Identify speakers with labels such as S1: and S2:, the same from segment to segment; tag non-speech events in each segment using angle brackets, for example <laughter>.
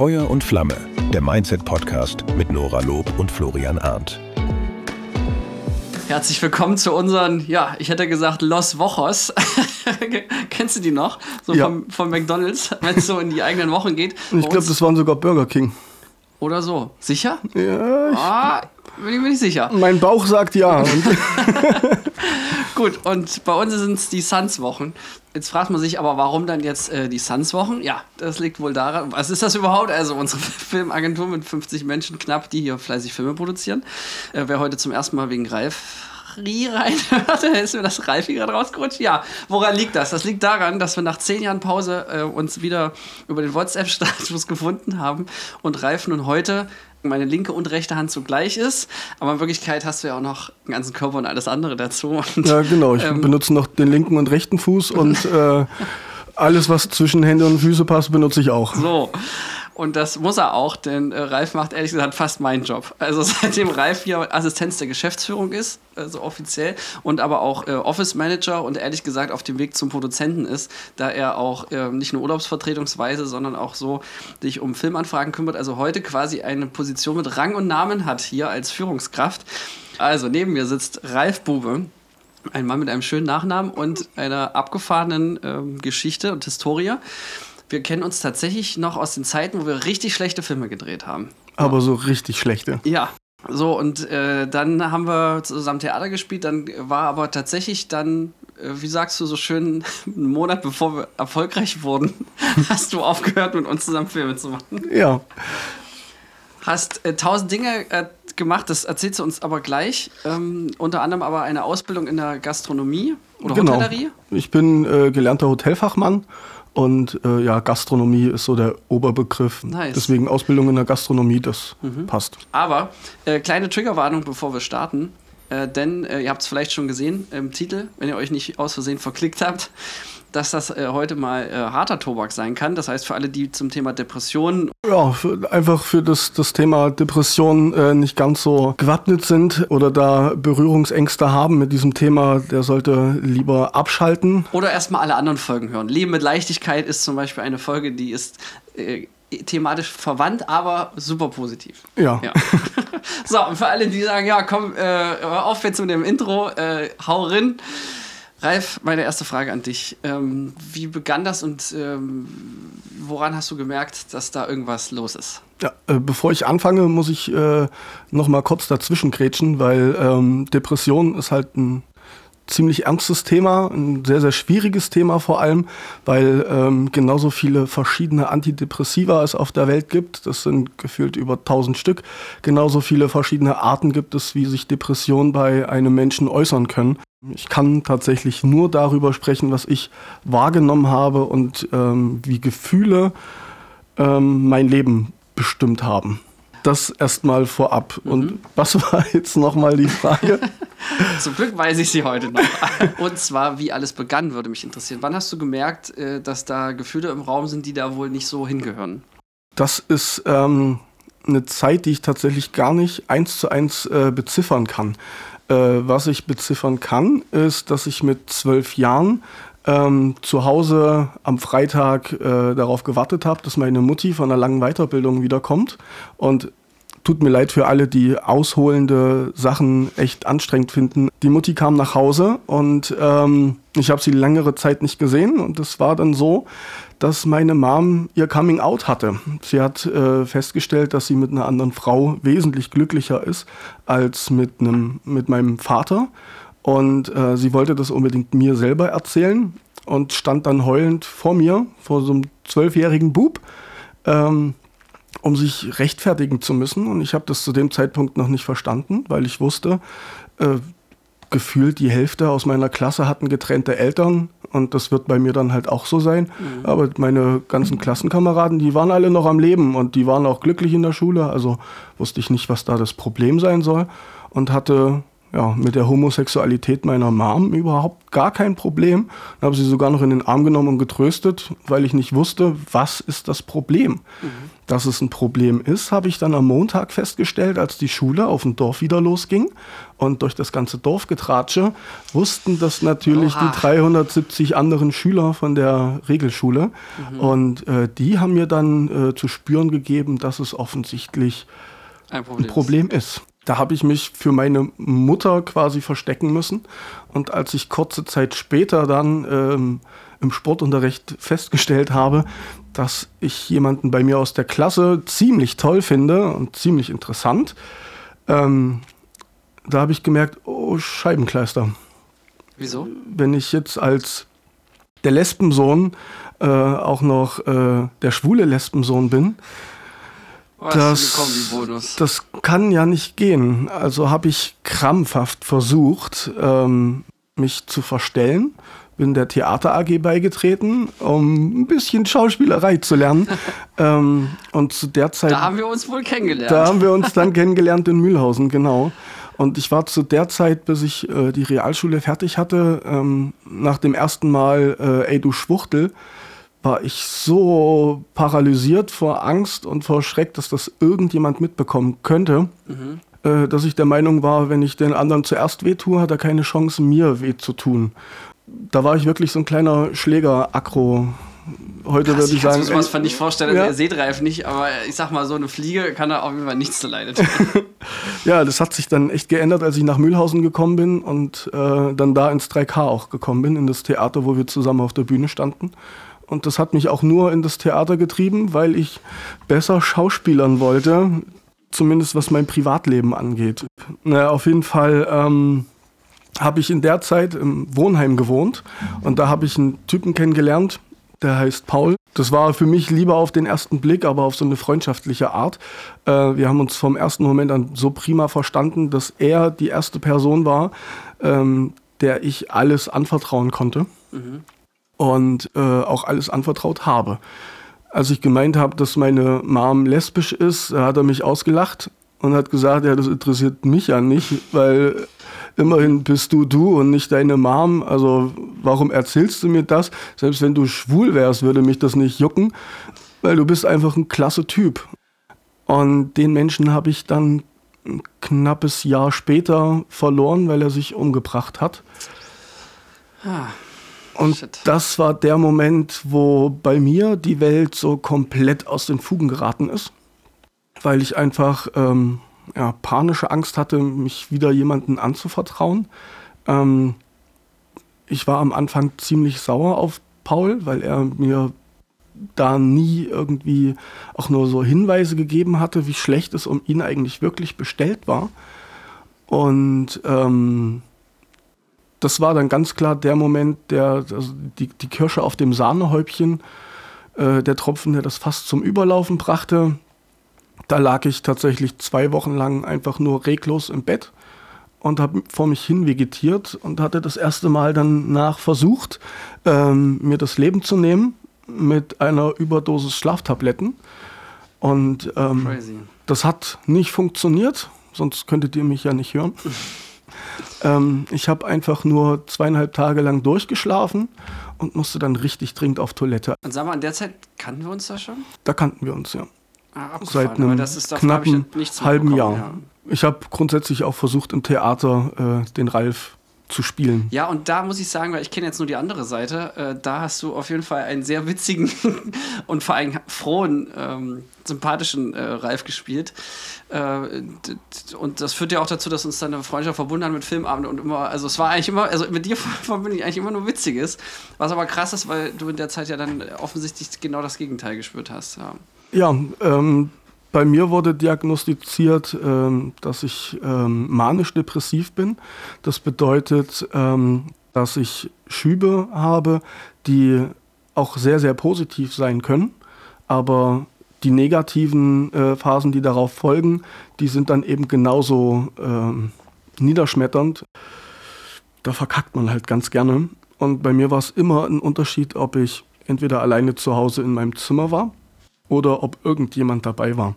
S1: Feuer und Flamme, der Mindset-Podcast mit Nora Lob und Florian Arndt.
S2: Herzlich willkommen zu unseren, ja, ich hätte gesagt Los Wochos. <laughs> Kennst du die noch? So
S3: Ja.
S2: vom, von McDonalds, <laughs> wenn es so in die eigenen Wochen geht.
S3: Ich glaube, das waren sogar Burger King.
S2: Oder so. Sicher?
S3: Ja, ich,
S2: Ah, bin ich mir nicht sicher.
S3: mein Bauch sagt ja. <laughs>
S2: Gut, und bei uns sind es die Suns-Wochen. Jetzt fragt man sich aber, warum dann jetzt äh, die Suns-Wochen? Ja, das liegt wohl daran. Was ist das überhaupt? Also unsere <laughs> Filmagentur mit 50 Menschen knapp, die hier fleißig Filme produzieren. Äh, wer heute zum ersten Mal wegen Ralf reinhört, <laughs> da ist mir das Ralfi gerade rausgerutscht. Ja, woran liegt das? Das liegt daran, dass wir nach zehn Jahren Pause äh, uns wieder über den WhatsApp-Status <laughs> gefunden haben und Ralf nun heute meine linke und rechte Hand zugleich ist. Aber in Wirklichkeit hast du ja auch noch einen ganzen Körper und alles andere dazu. Und
S3: ja, genau. Ich
S2: Ähm.
S3: benutze noch den linken und rechten Fuß und <laughs> äh, alles, was zwischen Hände und Füße passt, benutze ich auch.
S2: So. Und das muss er auch, denn äh, Ralf macht ehrlich gesagt fast meinen Job. Also <laughs> seitdem Ralf hier Assistenz der Geschäftsführung ist, also offiziell, und aber auch äh, Office Manager und ehrlich gesagt auf dem Weg zum Produzenten ist, da er auch äh, nicht nur urlaubsvertretungsweise, sondern auch so sich um Filmanfragen kümmert. Also heute quasi eine Position mit Rang und Namen hat hier als Führungskraft. Also neben mir sitzt Ralf Bube. Ein Mann mit einem schönen Nachnamen und einer abgefahrenen ähm, Geschichte und Historie. Wir kennen uns tatsächlich noch aus den Zeiten, wo wir richtig schlechte Filme gedreht haben.
S3: Aber so richtig schlechte.
S2: Ja. So, und äh, dann haben wir zusammen Theater gespielt, dann war aber tatsächlich dann, äh, wie sagst du so schön, <laughs> einen Monat bevor wir erfolgreich wurden, <laughs> hast du aufgehört, mit uns zusammen Filme zu machen.
S3: Ja,
S2: Hast äh, tausend Dinge äh, gemacht, das erzählst du uns aber gleich. Ähm, unter anderem aber eine Ausbildung in der Gastronomie oder
S3: genau.
S2: Hotellerie.
S3: Ich bin äh, gelernter Hotelfachmann und äh, ja, Gastronomie ist so der Oberbegriff.
S2: Nice. Mhm.
S3: Deswegen Ausbildung in der Gastronomie, das passt.
S2: Aber äh, kleine Triggerwarnung, bevor wir starten. Äh, denn äh, ihr habt es vielleicht schon gesehen im Titel, wenn ihr euch nicht aus Versehen verklickt habt, dass das äh, heute mal äh, harter Tobak sein kann. Das heißt, für alle, die zum Thema Depressionen
S3: Ja, für, einfach für das, das Thema Depression äh, nicht ganz so gewappnet sind oder da Berührungsängste haben mit diesem Thema, der sollte lieber abschalten.
S2: oder erstmal alle anderen Folgen hören. Leben mit Leichtigkeit ist zum Beispiel eine Folge, die ist äh, thematisch verwandt, aber super positiv.
S3: Ja.
S2: Ja. <laughs> so, und für alle, die sagen, ja, komm, äh, auf jetzt mit dem Intro, äh, hau rein. Ralf, meine erste Frage an dich. Ähm, wie begann das und ähm, woran hast du gemerkt, dass da irgendwas los ist?
S3: Ja, äh, bevor ich anfange, muss ich äh, noch mal kurz dazwischen grätschen, weil ähm, Depression ist halt ein ziemlich ernstes Thema, ein sehr, sehr schwieriges Thema vor allem, weil ähm, genauso viele verschiedene Antidepressiva es auf der Welt gibt. Das sind gefühlt über 1000 Stück. Genauso viele verschiedene Arten gibt es, wie sich Depressionen bei einem Menschen äußern können. Ich kann tatsächlich nur darüber sprechen, was ich wahrgenommen habe und ähm, wie Gefühle ähm, mein Leben bestimmt haben. Das erstmal vorab. Und was war jetzt nochmal die Frage? <laughs>
S2: Zum Glück weiß ich sie heute noch. <laughs> Und zwar, wie alles begann, würde mich interessieren. Wann hast du gemerkt, äh, dass da Gefühle im Raum sind, die da wohl nicht so hingehören?
S3: Das ist ähm, eine Zeit, die ich tatsächlich gar nicht eins zu eins äh, beziffern kann. Äh, was ich beziffern kann, ist, dass ich mit zwölf Jahren ähm, zu Hause am Freitag äh, darauf gewartet habe, dass meine Mutti von einer langen Weiterbildung wiederkommt. Und tut mir leid für alle, die ausholende Sachen echt anstrengend finden. Die Mutti kam nach Hause und ähm, ich habe sie längere Zeit nicht gesehen. Und es war dann so, dass meine Mom ihr Coming Out hatte. Sie hat äh, festgestellt, dass sie mit einer anderen Frau wesentlich glücklicher ist als mit, einem, mit meinem Vater. Und äh, sie wollte das unbedingt mir selber erzählen und stand dann heulend vor mir, vor so einem zwölfjährigen Bub, ähm, um sich rechtfertigen zu müssen. Und ich habe das zu dem Zeitpunkt noch nicht verstanden, weil ich wusste, äh, gefühlt die Hälfte aus meiner Klasse hatten getrennte Eltern und das wird bei mir dann halt auch so sein. Aber meine ganzen Klassenkameraden, die waren alle noch am Leben und die waren auch glücklich in der Schule. Also wusste ich nicht, was da das Problem sein soll und hatte ja, mit der Homosexualität meiner Mom überhaupt gar kein Problem. Dann habe sie sogar noch in den Arm genommen und getröstet, weil ich nicht wusste, was ist das Problem. Mhm. Dass es ein Problem ist, habe ich dann am Montag festgestellt, als die Schule auf dem Dorf wieder losging. Und durch das ganze Dorfgetratsche wussten das natürlich Oha. die 370 anderen Schüler von der Regelschule. Mhm. Und äh, die haben mir dann äh, zu spüren gegeben, dass es offensichtlich ein Problem, ein Problem ist. ist. Da habe ich mich für meine Mutter quasi verstecken müssen. Und als ich kurze Zeit später dann ähm, im Sportunterricht festgestellt habe, dass ich jemanden bei mir aus der Klasse ziemlich toll finde und ziemlich interessant, ähm, da habe ich gemerkt, oh Scheibenkleister.
S2: Wieso?
S3: Wenn ich jetzt als der Lesbensohn äh, auch noch äh, der schwule Lesbensohn bin, das, das kann ja nicht gehen. Also habe ich krampfhaft versucht, ähm, mich zu verstellen. Bin der Theater AG beigetreten, um ein bisschen Schauspielerei zu lernen. <laughs> ähm, und zu der Zeit.
S2: Da haben wir uns wohl kennengelernt.
S3: Da haben wir uns dann kennengelernt in Mühlhausen, genau. Und ich war zu der Zeit, bis ich äh, die Realschule fertig hatte, ähm, nach dem ersten Mal, äh, ey du Schwuchtel, war ich so paralysiert vor Angst und vor Schreck, dass das irgendjemand mitbekommen könnte, mhm. äh, dass ich der Meinung war, wenn ich den anderen zuerst wehtue, hat er keine Chance, mir weh zu tun. Da war ich wirklich so ein kleiner Schläger-Akro. Heute würde ich sagen. Ich
S2: sowas fand ich vorstellen, ja. der Seedreif nicht, aber ich sag mal, so eine Fliege kann da auf jeden Fall nichts zu leiden tun. <laughs>
S3: ja, das hat sich dann echt geändert, als ich nach Mühlhausen gekommen bin und äh, dann da ins 3K auch gekommen bin, in das Theater, wo wir zusammen auf der Bühne standen. Und das hat mich auch nur in das Theater getrieben, weil ich besser schauspielern wollte, zumindest was mein Privatleben angeht. Naja, auf jeden Fall ähm, habe ich in der Zeit im Wohnheim gewohnt und da habe ich einen Typen kennengelernt, der heißt Paul. Das war für mich lieber auf den ersten Blick, aber auf so eine freundschaftliche Art. Äh, wir haben uns vom ersten Moment an so prima verstanden, dass er die erste Person war, ähm, der ich alles anvertrauen konnte. Mhm und äh, auch alles anvertraut habe. Als ich gemeint habe, dass meine Mom lesbisch ist, hat er mich ausgelacht und hat gesagt, ja, das interessiert mich ja nicht, weil immerhin bist du du und nicht deine Mom. Also warum erzählst du mir das? Selbst wenn du schwul wärst, würde mich das nicht jucken, weil du bist einfach ein klasse Typ. Und den Menschen habe ich dann ein knappes Jahr später verloren, weil er sich umgebracht hat. Ah. Und Shit. das war der Moment, wo bei mir die Welt so komplett aus den Fugen geraten ist, weil ich einfach ähm, ja, panische Angst hatte, mich wieder jemandem anzuvertrauen. Ähm, ich war am Anfang ziemlich sauer auf Paul, weil er mir da nie irgendwie auch nur so Hinweise gegeben hatte, wie schlecht es um ihn eigentlich wirklich bestellt war. Und ähm, das war dann ganz klar der Moment, der also die, die Kirsche auf dem Sahnehäubchen, äh, der Tropfen, der das fast zum Überlaufen brachte. Da lag ich tatsächlich zwei Wochen lang einfach nur reglos im Bett und habe vor mich hin vegetiert und hatte das erste Mal dann nach versucht, ähm, mir das Leben zu nehmen mit einer Überdosis Schlaftabletten. Und ähm, das hat nicht funktioniert, sonst könntet ihr mich ja nicht hören. <laughs> Ähm, ich habe einfach nur zweieinhalb Tage lang durchgeschlafen und musste dann richtig dringend auf Toilette.
S2: Und sag mal, in der Zeit kannten wir uns da schon?
S3: Da kannten wir uns, ja. Ah, Seit einem doch, knappen halben Jahr. Ja. Ich habe grundsätzlich auch versucht, im Theater äh, den Ralf zu spielen.
S2: Ja, und da muss ich sagen, weil ich kenne jetzt nur die andere Seite, äh, da hast du auf jeden Fall einen sehr witzigen <laughs> und vor allem frohen, ähm, sympathischen äh, Ralf gespielt. Äh, und das führt ja auch dazu, dass uns dann eine Freundschaft verbunden hat mit Filmabend und immer, also es war eigentlich immer, also mit dir <laughs> verbinde ich eigentlich immer nur Witziges, was aber krass ist, weil du in der Zeit ja dann offensichtlich genau das Gegenteil gespürt hast. Ja,
S3: ja ähm, bei mir wurde diagnostiziert, ähm, dass ich ähm, manisch-depressiv bin. Das bedeutet, ähm, dass ich Schübe habe, die auch sehr, sehr positiv sein können, aber die negativen äh, Phasen, die darauf folgen, die sind dann eben genauso ähm, niederschmetternd. Da verkackt man halt ganz gerne. Und bei mir war es immer ein Unterschied, ob ich entweder alleine zu Hause in meinem Zimmer war oder ob irgendjemand dabei war.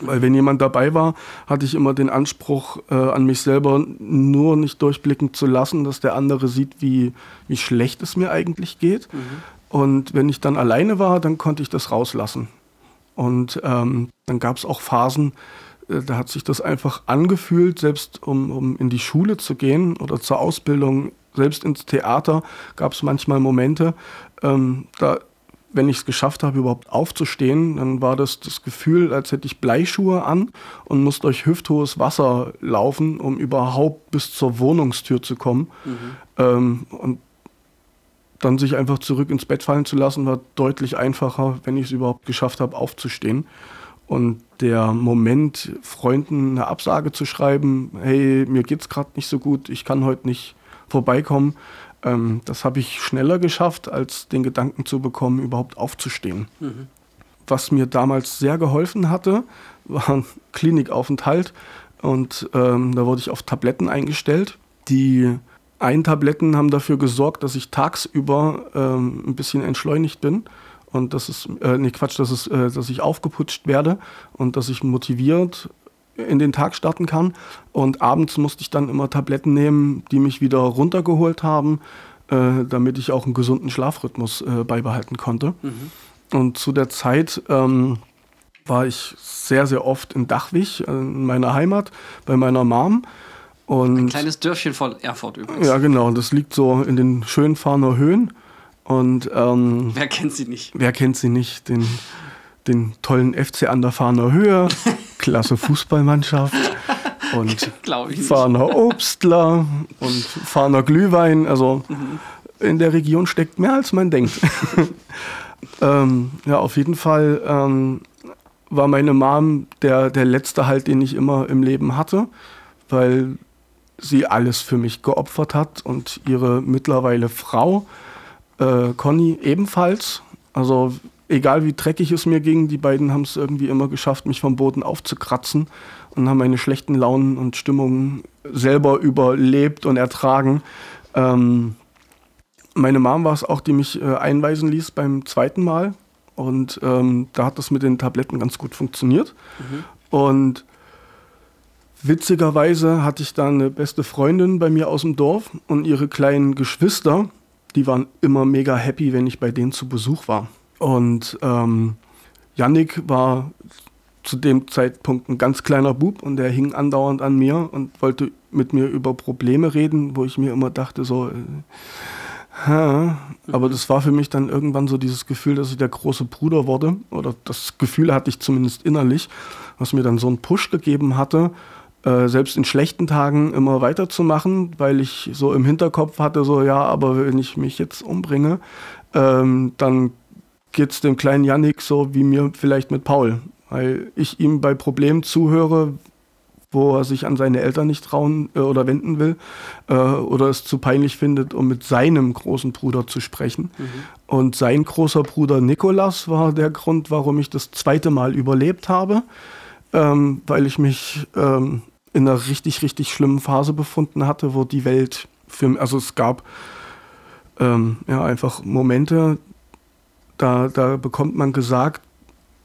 S3: Weil wenn jemand dabei war, hatte ich immer den Anspruch äh, an mich selber, nur nicht durchblicken zu lassen, dass der andere sieht, wie, wie schlecht es mir eigentlich geht. Mhm. Und wenn ich dann alleine war, dann konnte ich das rauslassen. Und ähm, dann gab es auch Phasen, äh, da hat sich das einfach angefühlt, selbst um, um in die Schule zu gehen oder zur Ausbildung, selbst ins Theater gab es manchmal Momente, ähm, da wenn ich es geschafft habe, überhaupt aufzustehen, dann war das das Gefühl, als hätte ich Bleischuhe an und muss durch hüfthohes Wasser laufen, um überhaupt bis zur Wohnungstür zu kommen. Mhm. Ähm, und dann sich einfach zurück ins Bett fallen zu lassen, war deutlich einfacher, wenn ich es überhaupt geschafft habe, aufzustehen. Und der Moment, Freunden eine Absage zu schreiben, hey, mir geht's gerade nicht so gut, ich kann heute nicht vorbeikommen, ähm, das habe ich schneller geschafft, als den Gedanken zu bekommen, überhaupt aufzustehen. Mhm. Was mir damals sehr geholfen hatte, war ein <laughs> Klinikaufenthalt. Und ähm, da wurde ich auf Tabletten eingestellt. Die einen Tabletten haben dafür gesorgt, dass ich tagsüber ähm, ein bisschen entschleunigt bin und das ist, äh, nee, Quatsch, dass, es, äh, dass ich aufgeputscht werde und dass ich motiviert in den Tag starten kann. Und abends musste ich dann immer Tabletten nehmen, die mich wieder runtergeholt haben, äh, damit ich auch einen gesunden Schlafrhythmus äh, beibehalten konnte. Mhm. Und zu der Zeit ähm, war ich sehr, sehr oft in Dachwig, äh, in meiner Heimat, bei meiner Mom.
S2: Und Ein kleines Dörfchen von Erfurt übrigens.
S3: Ja, genau. Das liegt so in den schönen Fahner Höhen. Und, ähm,
S2: wer kennt sie nicht?
S3: Wer kennt sie nicht? Den, den tollen FC an der Fahner Höhe, <laughs> klasse Fußballmannschaft und <laughs> Fahner Obstler und Fahner Glühwein. Also mhm. in der Region steckt mehr als man denkt. <laughs> ähm, ja, auf jeden Fall ähm, war meine Mom der, der letzte Halt, den ich immer im Leben hatte, weil sie alles für mich geopfert hat und ihre mittlerweile Frau äh, Conny ebenfalls. Also egal wie dreckig es mir ging, die beiden haben es irgendwie immer geschafft, mich vom Boden aufzukratzen und haben meine schlechten Launen und Stimmungen selber überlebt und ertragen. Ähm, meine Mom war es auch, die mich äh, einweisen ließ beim zweiten Mal. Und ähm, da hat das mit den Tabletten ganz gut funktioniert. Mhm. Und witzigerweise hatte ich da eine beste Freundin bei mir aus dem Dorf und ihre kleinen Geschwister, die waren immer mega happy, wenn ich bei denen zu Besuch war. Und ähm, Yannick war zu dem Zeitpunkt ein ganz kleiner Bub und der hing andauernd an mir und wollte mit mir über Probleme reden, wo ich mir immer dachte, so, äh, ha. aber das war für mich dann irgendwann so dieses Gefühl, dass ich der große Bruder wurde, oder das Gefühl hatte ich zumindest innerlich, was mir dann so einen Push gegeben hatte, äh, selbst in schlechten Tagen immer weiterzumachen, weil ich so im Hinterkopf hatte, so ja, aber wenn ich mich jetzt umbringe, ähm, dann geht es dem kleinen Yannick so wie mir vielleicht mit Paul, weil ich ihm bei Problemen zuhöre, wo er sich an seine Eltern nicht trauen äh, oder wenden will äh, oder es zu peinlich findet, um mit seinem großen Bruder zu sprechen. Mhm. Und sein großer Bruder Nikolas war der Grund, warum ich das zweite Mal überlebt habe, ähm, weil ich mich ähm, in einer richtig, richtig schlimmen Phase befunden hatte, wo die Welt für also es gab ähm, ja einfach Momente, da, da bekommt man gesagt,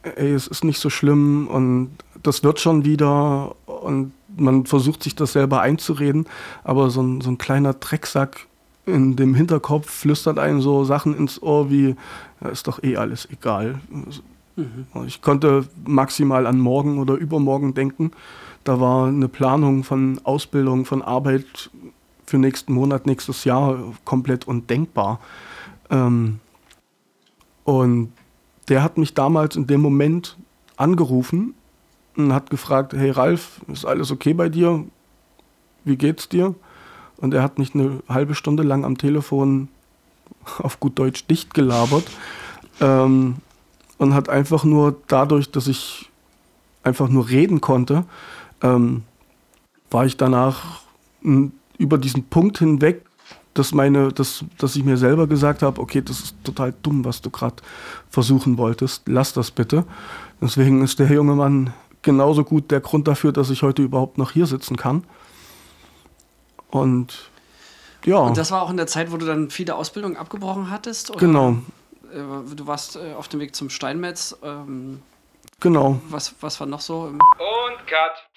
S3: ey, es ist nicht so schlimm und das wird schon wieder und man versucht sich das selber einzureden, aber so ein, so ein kleiner Drecksack in dem Hinterkopf flüstert einem so Sachen ins Ohr wie, ja, ist doch eh alles egal. Mhm. Ich konnte maximal an morgen oder übermorgen denken da war eine Planung von Ausbildung, von Arbeit für nächsten Monat, nächstes Jahr komplett undenkbar. Ähm, und der hat mich damals in dem Moment angerufen und hat gefragt, hey Ralf, ist alles okay bei dir? Wie geht's dir? Und er hat mich eine halbe Stunde lang am Telefon <laughs> auf gut Deutsch dicht gelabert ähm, und hat einfach nur dadurch, dass ich einfach nur reden konnte, ähm, war ich danach über diesen Punkt hinweg, dass, meine, dass, dass ich mir selber gesagt habe, okay, das ist total dumm, was du gerade versuchen wolltest, lass das bitte. Deswegen ist der junge Mann genauso gut der Grund dafür, dass ich heute überhaupt noch hier sitzen kann. Und ja.
S2: Und das war auch in der Zeit, wo du dann viele Ausbildungen abgebrochen hattest?
S3: Oder? Genau.
S2: Äh, du warst äh, auf dem Weg zum Steinmetz. Ähm
S3: Genau.
S2: Was, was war noch so?
S4: Und Cut.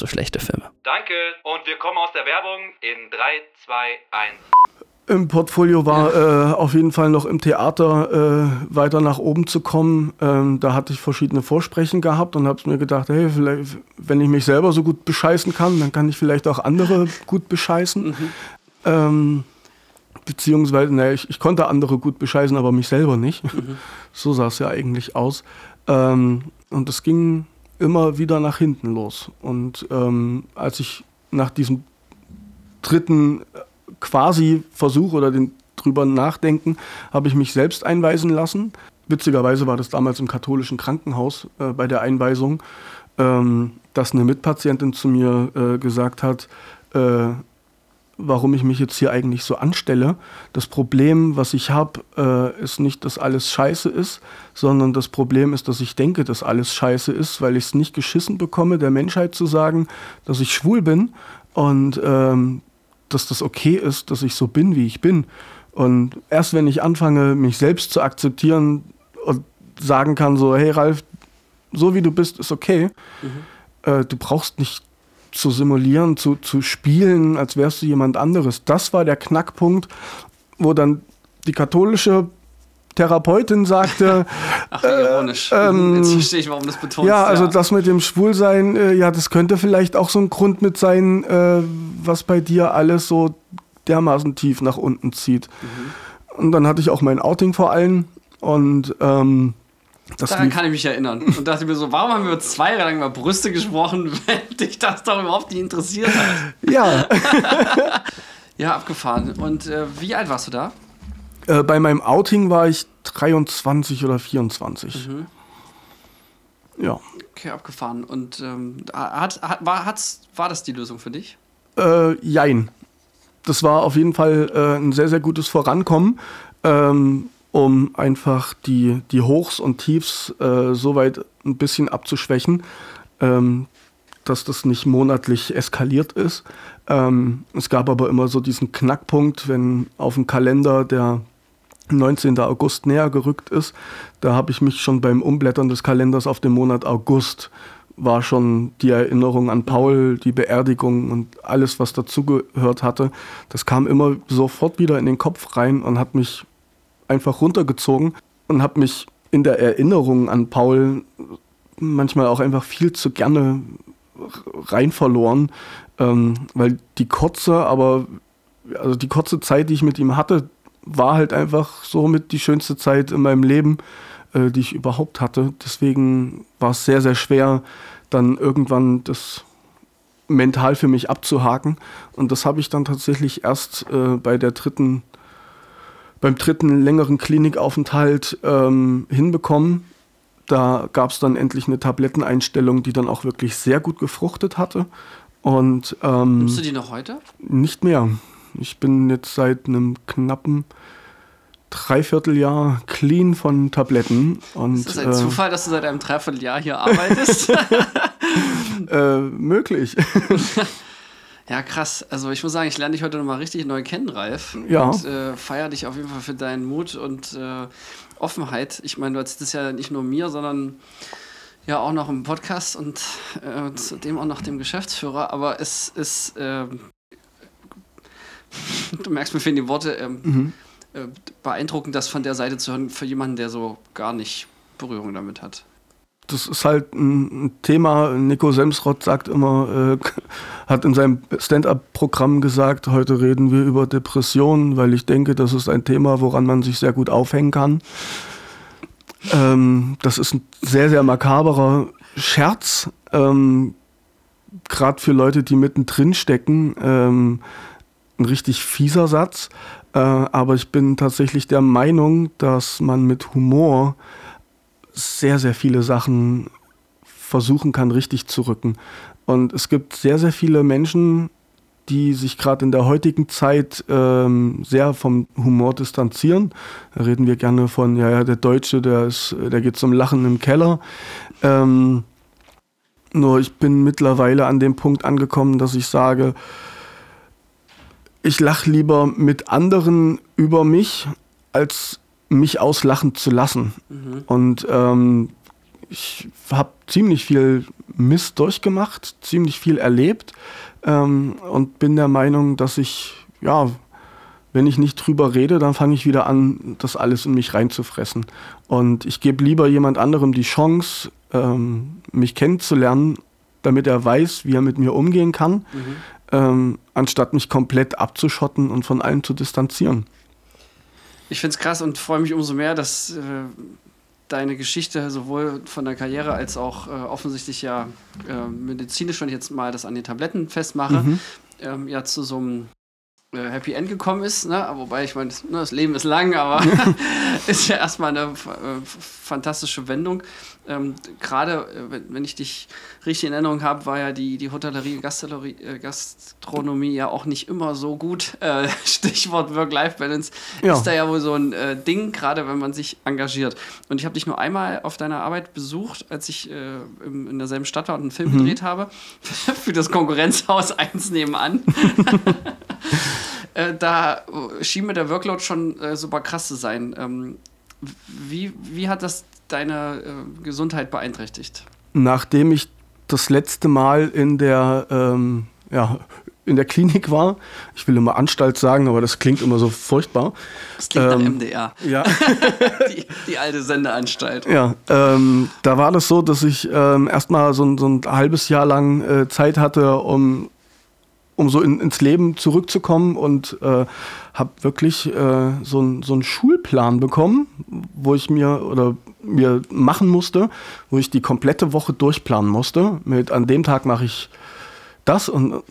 S2: für schlechte Filme.
S4: Danke. Und wir kommen aus der Werbung in 3, 2, 1.
S3: Im Portfolio war äh, auf jeden Fall noch im Theater äh, weiter nach oben zu kommen. Ähm, da hatte ich verschiedene Vorsprechen gehabt und habe mir gedacht, hey, vielleicht, wenn ich mich selber so gut bescheißen kann, dann kann ich vielleicht auch andere gut bescheißen. Ähm, beziehungsweise, naja, ich, ich konnte andere gut bescheißen, aber mich selber nicht. <laughs> So sah es ja eigentlich aus. Ähm, und das ging immer wieder nach hinten los. Und ähm, als ich nach diesem dritten äh, quasi Versuch oder den drüber nachdenken, habe ich mich selbst einweisen lassen. Witzigerweise war das damals im katholischen Krankenhaus äh, bei der Einweisung, ähm, dass eine Mitpatientin zu mir äh, gesagt hat, äh, warum ich mich jetzt hier eigentlich so anstelle. Das Problem, was ich habe, äh, ist nicht, dass alles scheiße ist, sondern das Problem ist, dass ich denke, dass alles scheiße ist, weil ich es nicht geschissen bekomme, der Menschheit zu sagen, dass ich schwul bin und ähm, dass das okay ist, dass ich so bin, wie ich bin. Und erst wenn ich anfange, mich selbst zu akzeptieren und sagen kann, so, hey Ralf, so wie du bist, ist okay. Äh, du brauchst nicht zu simulieren, zu, zu spielen, als wärst du jemand anderes. Das war der Knackpunkt, wo dann die katholische Therapeutin sagte, <laughs>
S2: Ach, ironisch.
S3: ähm,
S2: Jetzt verstehe ich, warum das betont
S3: ja, also das mit dem Schwulsein, äh, ja, das könnte vielleicht auch so ein Grund mit sein, äh, was bei dir alles so dermaßen tief nach unten zieht.
S2: Mhm.
S3: Und dann hatte ich auch mein Outing vor allen und ähm, das
S2: Daran kann ich mich erinnern. Und dachte mir so, warum haben wir zwei Jahre lang über Brüste gesprochen, <laughs> wenn dich das doch überhaupt nicht interessiert hat?
S3: ja, <laughs>
S2: Ja, abgefahren. Und äh, wie alt warst du da?
S3: äh, bei meinem Outing war ich 23 oder 24.
S2: Mhm.
S3: Ja.
S2: Okay, abgefahren. Und ähm, hat, hat, war, hat's, war das die Lösung für dich?
S3: Äh, jein. Das war auf jeden Fall äh, ein sehr, sehr gutes Vorankommen, ähm, um einfach die, die Hochs und Tiefs äh, so weit ein bisschen abzuschwächen, ähm, dass das nicht monatlich eskaliert ist. Ähm, es gab aber immer so diesen Knackpunkt, wenn auf dem Kalender der 19. August näher gerückt ist. Da habe ich mich schon beim Umblättern des Kalenders auf den Monat August war schon die Erinnerung an Paul, die Beerdigung und alles, was dazugehört hatte. Das kam immer sofort wieder in den Kopf rein und hat mich einfach runtergezogen und habe mich in der Erinnerung an Paul manchmal auch einfach viel zu gerne rein verloren, ähm, weil die kurze, aber also die kurze Zeit, die ich mit ihm hatte, war halt einfach so mit die schönste Zeit in meinem Leben, äh, die ich überhaupt hatte. Deswegen war es sehr, sehr schwer, dann irgendwann das mental für mich abzuhaken. Und das habe ich dann tatsächlich erst äh, bei der dritten, beim dritten längeren Klinikaufenthalt ähm, hinbekommen. Da gab es dann endlich eine Tabletteneinstellung, die dann auch wirklich sehr gut gefruchtet hatte. Und ähm,
S2: Nimmst du die noch heute?
S3: nicht mehr. Ich bin jetzt seit einem knappen Dreivierteljahr clean von Tabletten. Und,
S2: Ist das ein
S3: äh,
S2: Zufall, dass du seit einem Dreivierteljahr hier arbeitest? <laughs>
S3: Äh, möglich. <laughs>
S2: ja, krass. Also ich muss sagen, ich lerne dich heute nochmal richtig neu kennen, Ralf.
S3: Ja.
S2: Und äh, feiere dich auf jeden Fall für deinen Mut und äh, Offenheit. Ich meine, du erzählst das ja nicht nur mir, sondern ja auch noch im Podcast und äh, zudem auch noch dem Geschäftsführer. Aber es ist, ähm, <laughs> du merkst, mir fehlen die Worte, ähm,
S3: Mhm.
S2: äh, beeindruckend, das von der Seite zu hören, für jemanden, der so gar nicht Berührung damit hat.
S3: Das ist halt ein Thema. Nico Semsrott sagt immer, äh, <laughs> hat in seinem Stand-up-Programm gesagt, heute reden wir über Depressionen, weil ich denke, das ist ein Thema, woran man sich sehr gut aufhängen kann. Ähm, das ist ein sehr, sehr makaberer Scherz, ähm, gerade für Leute, die mittendrin stecken. Ähm, ein richtig fieser Satz, äh, aber ich bin tatsächlich der Meinung, dass man mit Humor sehr, sehr viele Sachen versuchen kann, richtig zu rücken. Und es gibt sehr, sehr viele Menschen, die sich gerade in der heutigen Zeit ähm, sehr vom Humor distanzieren. Da reden wir gerne von, ja, ja, der Deutsche, der, ist, der geht zum Lachen im Keller. Ähm, nur ich bin mittlerweile an dem Punkt angekommen, dass ich sage, ich lache lieber mit anderen über mich, als mich auslachen zu lassen. Mhm. Und ähm, ich habe ziemlich viel Mist durchgemacht, ziemlich viel erlebt ähm, und bin der Meinung, dass ich, ja, wenn ich nicht drüber rede, dann fange ich wieder an, das alles in mich reinzufressen. Und ich gebe lieber jemand anderem die Chance, ähm, mich kennenzulernen, damit er weiß, wie er mit mir umgehen kann, mhm. ähm, anstatt mich komplett abzuschotten und von allem zu distanzieren.
S2: Ich finde es krass und freue mich umso mehr, dass äh, deine Geschichte sowohl von der Karriere als auch äh, offensichtlich ja äh, medizinisch, wenn ich jetzt mal das an den Tabletten festmache, mhm. ähm, ja zu so einem Happy End gekommen ist. Ne? Wobei ich meine, ne, das Leben ist lang, aber <laughs> <laughs> ist ja erstmal eine äh, fantastische Wendung. Ähm, Gerade, äh, wenn ich dich richtig in Erinnerung habe, war ja die, die Hotellerie, Gastronomie, äh, Gastronomie ja auch nicht immer so gut. Äh, <laughs> Stichwort Work-Life-Balance ja. ist da ja wohl so ein äh, Ding, gerade wenn man sich engagiert. Und ich habe dich nur einmal auf deiner Arbeit besucht, als ich im, in derselben Stadt war und einen Film mhm. gedreht habe, für das Konkurrenzhaus eins nebenan. Äh, da schien mir der Workload schon äh, super krass zu sein. Ähm, wie, wie hat das deine äh, Gesundheit beeinträchtigt?
S3: Nachdem ich das letzte Mal in der, ähm, ja, in der Klinik war, ich will immer Anstalt sagen, aber das klingt immer so furchtbar.
S2: Das klingt ähm, nach MDR.
S3: Ja. <laughs> <laughs>
S2: die, die, alte Sendeanstalt.
S3: Ja, ähm, da war das so, dass ich ähm, erstmal so, so, ein halbes Jahr lang äh, Zeit hatte, um um so in, ins Leben zurückzukommen und äh, habe wirklich äh, so, ein, so einen Schulplan bekommen, wo ich mir oder mir machen musste, wo ich die komplette Woche durchplanen musste. Mit an dem Tag mache ich das und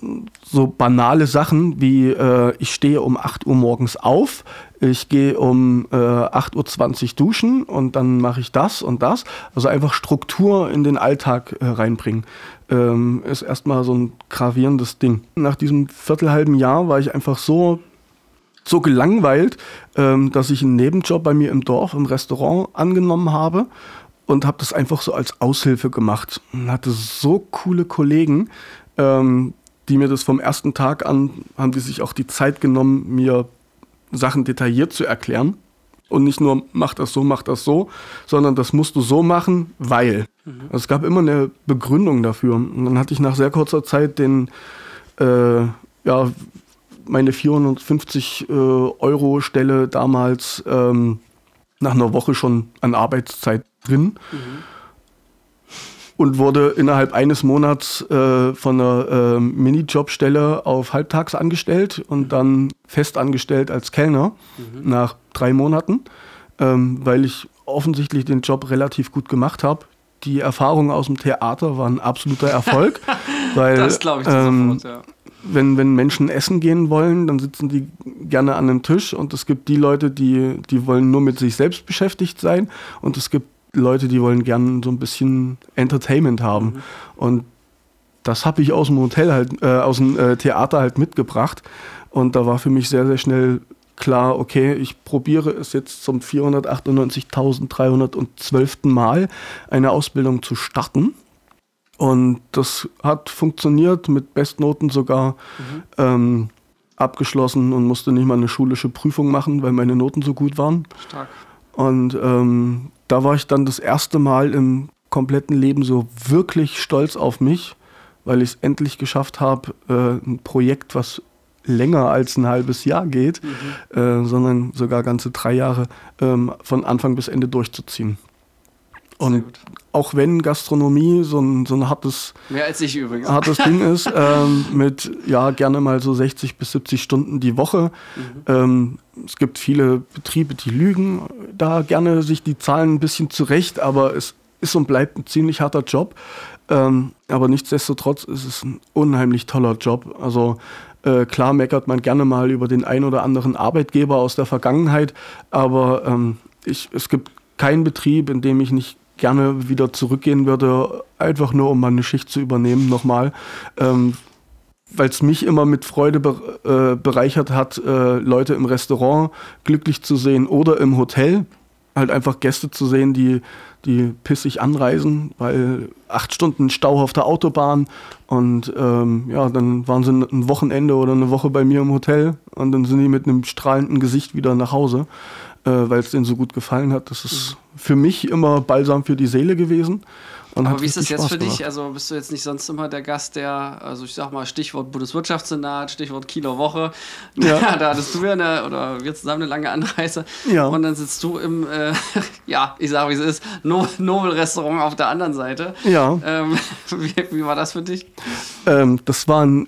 S3: so banale Sachen wie äh, ich stehe um 8 Uhr morgens auf, ich gehe um äh, 8.20 Uhr duschen und dann mache ich das und das. Also einfach Struktur in den Alltag äh, reinbringen. Ähm, ist erstmal so ein gravierendes Ding. Nach diesem viertelhalben Jahr war ich einfach so so gelangweilt, ähm, dass ich einen Nebenjob bei mir im Dorf im Restaurant angenommen habe und habe das einfach so als Aushilfe gemacht und hatte so coole Kollegen, ähm, die mir das vom ersten Tag an, haben die sich auch die Zeit genommen, mir Sachen detailliert zu erklären. Und nicht nur, mach das so, mach das so, sondern das musst du so machen, weil. Mhm. Also es gab immer eine Begründung dafür. Und dann hatte ich nach sehr kurzer Zeit den, äh, ja, meine 450 äh, Euro Stelle damals ähm, nach einer Woche schon an Arbeitszeit drin. Mhm und wurde innerhalb eines Monats äh, von einer äh, Minijobstelle auf halbtags angestellt und dann fest angestellt als Kellner mhm. nach drei Monaten, ähm, weil ich offensichtlich den Job relativ gut gemacht habe. Die Erfahrungen aus dem Theater waren ein absoluter Erfolg, <laughs> weil
S2: das glaube ich ähm, sofort, ja.
S3: wenn, wenn Menschen essen gehen wollen, dann sitzen die gerne an einem Tisch und es gibt die Leute, die, die wollen nur mit sich selbst beschäftigt sein und es gibt Leute, die wollen gern so ein bisschen Entertainment haben. Mhm. Und das habe ich aus dem Hotel halt, äh, aus dem äh, Theater halt mitgebracht. Und da war für mich sehr, sehr schnell klar, okay, ich probiere es jetzt zum 498.312. Mal eine Ausbildung zu starten. Und das hat funktioniert, mit Bestnoten sogar mhm. ähm, abgeschlossen und musste nicht mal eine schulische Prüfung machen, weil meine Noten so gut waren.
S2: Stark.
S3: Und ähm, da war ich dann das erste Mal im kompletten Leben so wirklich stolz auf mich, weil ich es endlich geschafft habe, äh, ein Projekt, was länger als ein halbes Jahr geht, mhm. äh, sondern sogar ganze drei Jahre ähm, von Anfang bis Ende durchzuziehen. Und auch wenn Gastronomie so ein, so ein hartes,
S2: Mehr als ich übrigens.
S3: hartes <laughs> Ding ist, ähm, mit ja gerne mal so 60 bis 70 Stunden die Woche. Mhm. Ähm, es gibt viele Betriebe, die lügen da gerne sich die Zahlen ein bisschen zurecht, aber es ist und bleibt ein ziemlich harter Job. Ähm, aber nichtsdestotrotz ist es ein unheimlich toller Job. Also äh, klar meckert man gerne mal über den ein oder anderen Arbeitgeber aus der Vergangenheit, aber ähm, ich, es gibt keinen Betrieb, in dem ich nicht gerne wieder zurückgehen würde, einfach nur um mal eine Schicht zu übernehmen nochmal. Ähm, weil es mich immer mit Freude äh, bereichert hat, äh, Leute im Restaurant glücklich zu sehen oder im Hotel. Halt einfach Gäste zu sehen, die, die pissig anreisen, weil acht Stunden Stau auf der Autobahn und ähm, ja, dann waren sie ein Wochenende oder eine Woche bei mir im Hotel und dann sind die mit einem strahlenden Gesicht wieder nach Hause, äh, weil es denen so gut gefallen hat. Das ist mhm. für mich immer balsam für die Seele gewesen.
S2: Aber wie ist das jetzt Spaß für dich? Gemacht. Also bist du jetzt nicht sonst immer der Gast, der, also ich sag mal, Stichwort Bundeswirtschaftssenat, Stichwort Kieler Woche. Ja. <laughs> da hattest du ja eine, oder wir zusammen eine lange Anreise. Ja. Und dann sitzt du im, äh, <laughs> ja, ich sag wie es ist, no Nobel-Restaurant auf der anderen Seite. Ja. Ähm, <laughs> wie, wie, war das für dich?
S3: Ähm, das war ein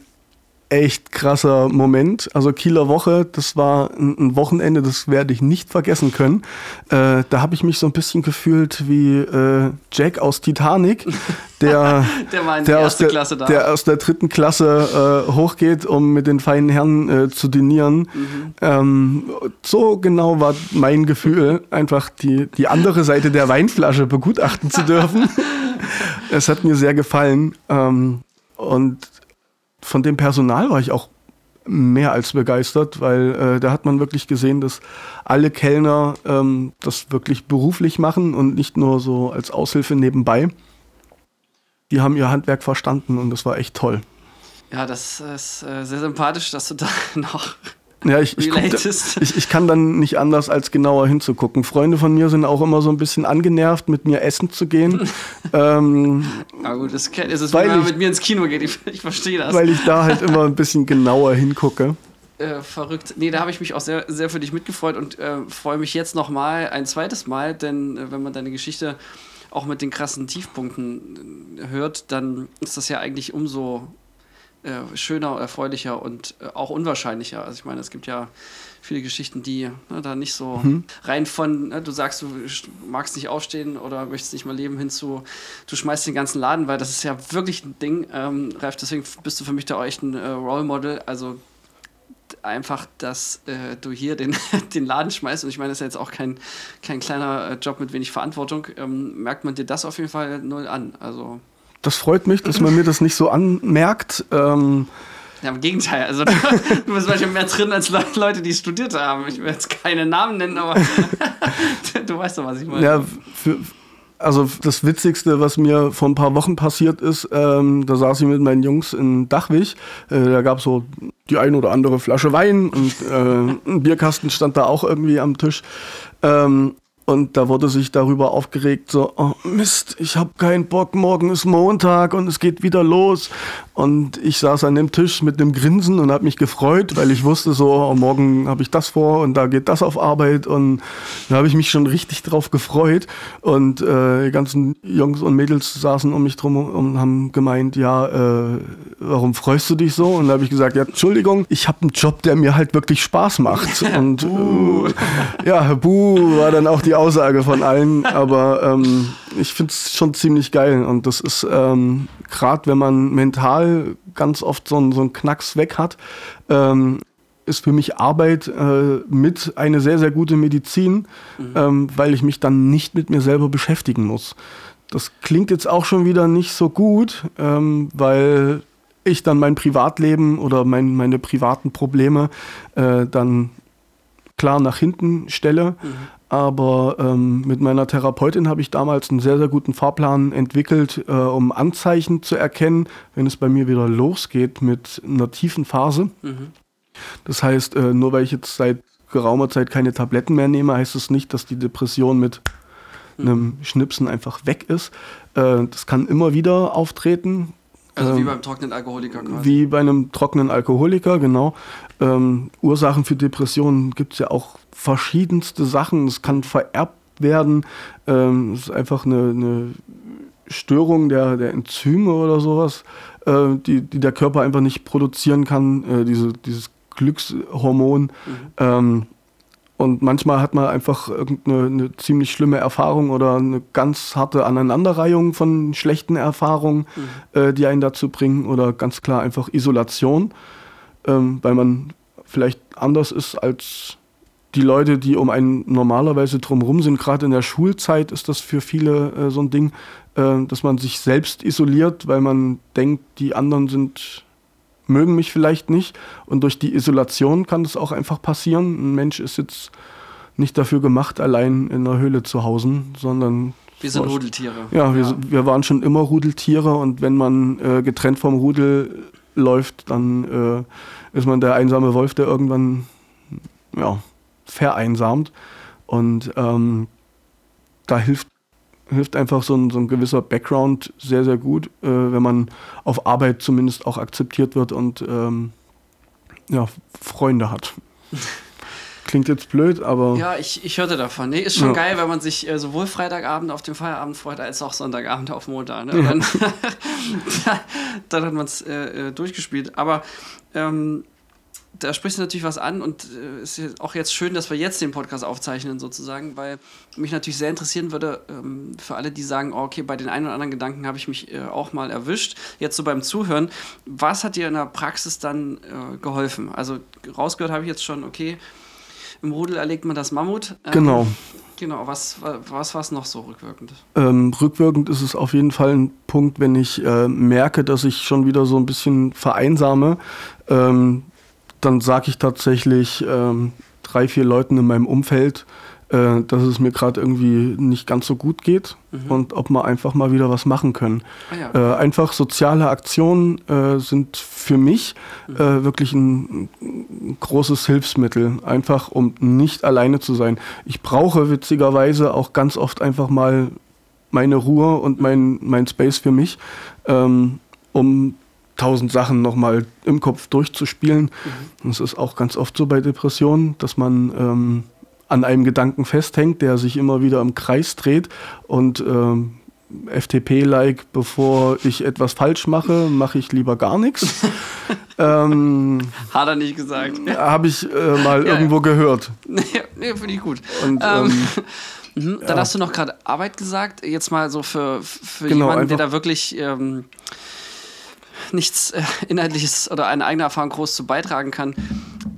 S3: echt krasser Moment. Also Kieler Woche, das war ein, Wochenende, das werde ich nicht vergessen können. Äh, da habe ich mich so ein bisschen gefühlt wie äh, Jack aus Titanic, der, <laughs> der, der aus, der, der aus der dritten Klasse äh, hochgeht, um mit den feinen Herren äh, zu dinieren. Mhm. Ähm, so genau war mein Gefühl, einfach die, die andere Seite der Weinflasche begutachten zu dürfen. <laughs> es hat mir sehr gefallen. Ähm, und von dem Personal war ich auch mehr als begeistert, weil äh, da hat man wirklich gesehen, dass alle Kellner ähm, das wirklich beruflich machen und nicht nur so als Aushilfe nebenbei. Die haben ihr Handwerk verstanden und das war echt toll.
S2: Ja, das ist äh, sehr sympathisch, dass du da <laughs> noch
S3: ja, ich, ich, guck, <laughs> ich, ich, kann dann nicht anders als genauer hinzugucken. Freunde von mir sind auch immer so ein bisschen angenervt, mit mir essen zu gehen. <laughs> ähm,
S2: Na gut, das ist wenn man mit mir ins Kino geht. Ich, ich verstehe das.
S3: Weil ich da halt <laughs> immer ein bisschen genauer hingucke.
S2: Äh, verrückt. Nee, da habe ich mich auch sehr, sehr für dich mitgefreut und äh, freue mich jetzt nochmal ein zweites Mal, denn äh, wenn man deine Geschichte auch mit den krassen Tiefpunkten äh, hört, dann ist das ja eigentlich umso äh, schöner, erfreulicher und äh, auch unwahrscheinlicher. Also ich meine, es gibt ja viele Geschichten, die ne, da nicht so mhm. rein von, ne, du sagst, du magst nicht aufstehen oder möchtest nicht mal leben, hinzu, du schmeißt den ganzen Laden, weil das ist ja wirklich ein Ding. Ähm, Ralf, deswegen bist du für mich da auch echt ein äh, Role Model. Also einfach, dass äh, du hier den, <laughs> den Laden schmeißt. Und ich meine, das ist ja jetzt auch kein, kein kleiner äh, Job mit wenig Verantwortung. Ähm, merkt man dir das auf jeden Fall null an. Also
S3: das freut mich, dass man mir das nicht so anmerkt. Ähm,
S2: ja, im Gegenteil. Also <laughs> du, bist manchmal mehr drin als Leute, die studiert haben. Ich will jetzt keine Namen nennen, aber <laughs> du weißt doch, was ich meine.
S3: Ja, für, also das Witzigste, was mir vor ein paar Wochen passiert ist, ähm, da saß ich mit meinen Jungs in Dachwig. Äh, da gab es so die ein oder andere Flasche Wein und äh, ein Bierkasten stand da auch irgendwie am Tisch. Ähm, und da wurde sich darüber aufgeregt, so, oh Mist, ich habe keinen Bock, morgen ist Montag und es geht wieder los. Und ich saß an dem Tisch mit einem Grinsen und habe mich gefreut, weil ich wusste so, oh, morgen habe ich das vor und da geht das auf Arbeit. Und da habe ich mich schon richtig drauf gefreut. Und äh, die ganzen Jungs und Mädels saßen um mich drum und haben gemeint, ja, äh, warum freust du dich so? Und da habe ich gesagt, ja, Entschuldigung, ich habe einen Job, der mir halt wirklich Spaß macht. <laughs> Und äh, ja, Buh war dann auch die Aussage von allen. <laughs> Aber ähm, ich finde es schon ziemlich geil. Und das ist ähm, gerade, wenn man mental ganz oft so, einen, so einen Knacks weg hat, ähm, ist für mich Arbeit äh, mit eine sehr, sehr gute Medizin, mhm. ähm, weil ich mich dann nicht mit mir selber beschäftigen muss. Das klingt jetzt auch schon wieder nicht so gut, ähm, weil ich dann mein Privatleben oder mein, meine privaten Probleme äh, dann klar nach hinten stelle. Mhm. Aber ähm, mit meiner Therapeutin habe ich damals einen sehr, sehr guten Fahrplan entwickelt, äh, um Anzeichen zu erkennen, wenn es bei mir wieder losgeht mit einer tiefen Phase. Mhm. Das heißt, äh, nur weil ich jetzt seit geraumer Zeit keine Tabletten mehr nehme, heißt es das nicht, dass die Depression mit mhm. einem Schnipsen einfach weg ist. Äh, das kann immer wieder auftreten.
S2: Also wie ähm, beim trockenen Alkoholiker quasi.
S3: Wie bei einem trockenen Alkoholiker, genau. Ähm, Ursachen für Depressionen gibt es ja auch verschiedenste Sachen. Es kann vererbt werden. Ähm, es ist einfach eine, eine Störung der, der Enzyme oder sowas, äh, die, die der Körper einfach nicht produzieren kann, äh, diese, dieses Glückshormon. Mhm. Und manchmal hat man einfach irgendeine eine ziemlich schlimme Erfahrung oder eine ganz harte Aneinanderreihung von schlechten Erfahrungen, mhm. äh, die einen dazu bringen. Oder ganz klar einfach Isolation, ähm, weil man vielleicht anders ist als die Leute, die um einen normalerweise drumherum sind, gerade in der Schulzeit ist das für viele äh, so ein Ding, äh, dass man sich selbst isoliert, weil man denkt, die anderen sind mögen mich vielleicht nicht. Und durch die Isolation kann das auch einfach passieren. Ein Mensch ist jetzt nicht dafür gemacht, allein in einer Höhle zu hausen, sondern.
S2: Wir sind Rudeltiere.
S3: Ja, wir, ja. wir waren schon immer Rudeltiere und wenn man äh, getrennt vom Rudel läuft, dann äh, ist man der einsame Wolf, der irgendwann ja, vereinsamt. Und ähm, da hilft hilft einfach so ein, so ein gewisser Background sehr, sehr gut, äh, wenn man auf Arbeit zumindest auch akzeptiert wird und ähm, ja, Freunde hat. <laughs> Klingt jetzt blöd, aber.
S2: Ja, ich, ich hörte davon. Nee, ist schon ja. geil, wenn man sich äh, sowohl Freitagabend auf den Feierabend freut, als auch Sonntagabend auf Montag. Ne? Dann, <laughs> dann, hat man es äh, äh, durchgespielt. Aber ähm, da sprichst du natürlich was an und es äh, ist auch jetzt schön, dass wir jetzt den Podcast aufzeichnen sozusagen, weil mich natürlich sehr interessieren würde, ähm, für alle, die sagen, oh, okay, bei den einen oder anderen Gedanken habe ich mich äh, auch mal erwischt, jetzt so beim Zuhören, was hat dir in der Praxis dann äh, geholfen? Also rausgehört habe ich jetzt schon, okay, im Rudel erlegt man das Mammut.
S3: Ähm, genau.
S2: Genau, was, was war es noch so rückwirkend?
S3: Ähm, rückwirkend ist es auf jeden Fall ein Punkt, wenn ich äh, merke, dass ich schon wieder so ein bisschen vereinsame, ähm, dann sage ich tatsächlich ähm, drei, vier Leuten in meinem Umfeld, äh, dass es mir gerade irgendwie nicht ganz so gut geht mhm. und ob wir einfach mal wieder was machen können. Ah, ja. äh, einfach soziale Aktionen äh, sind für mich mhm. Äh, wirklich ein, ein, großes Hilfsmittel, einfach um nicht alleine zu sein. Ich brauche witzigerweise auch ganz oft einfach mal meine Ruhe und mein, mein Space für mich, ähm, um tausend Sachen nochmal im Kopf durchzuspielen. Mhm. Das ist auch ganz oft so bei Depressionen, dass man ähm, an einem Gedanken festhängt, der sich immer wieder im Kreis dreht und ähm, FTP-like, bevor ich etwas falsch mache, mache ich lieber gar nichts. <laughs>
S2: ähm, Hat er nicht gesagt.
S3: Habe ich äh, mal ja, irgendwo <laughs> ja. gehört.
S2: Nee, nee finde ich gut. Und, ähm, ähm, <laughs> dann ja. hast du noch gerade Arbeit gesagt. Jetzt mal so für, für genau, jemanden, der da wirklich ähm, nichts äh, Inhaltliches oder eine eigene Erfahrung groß zu beitragen kann.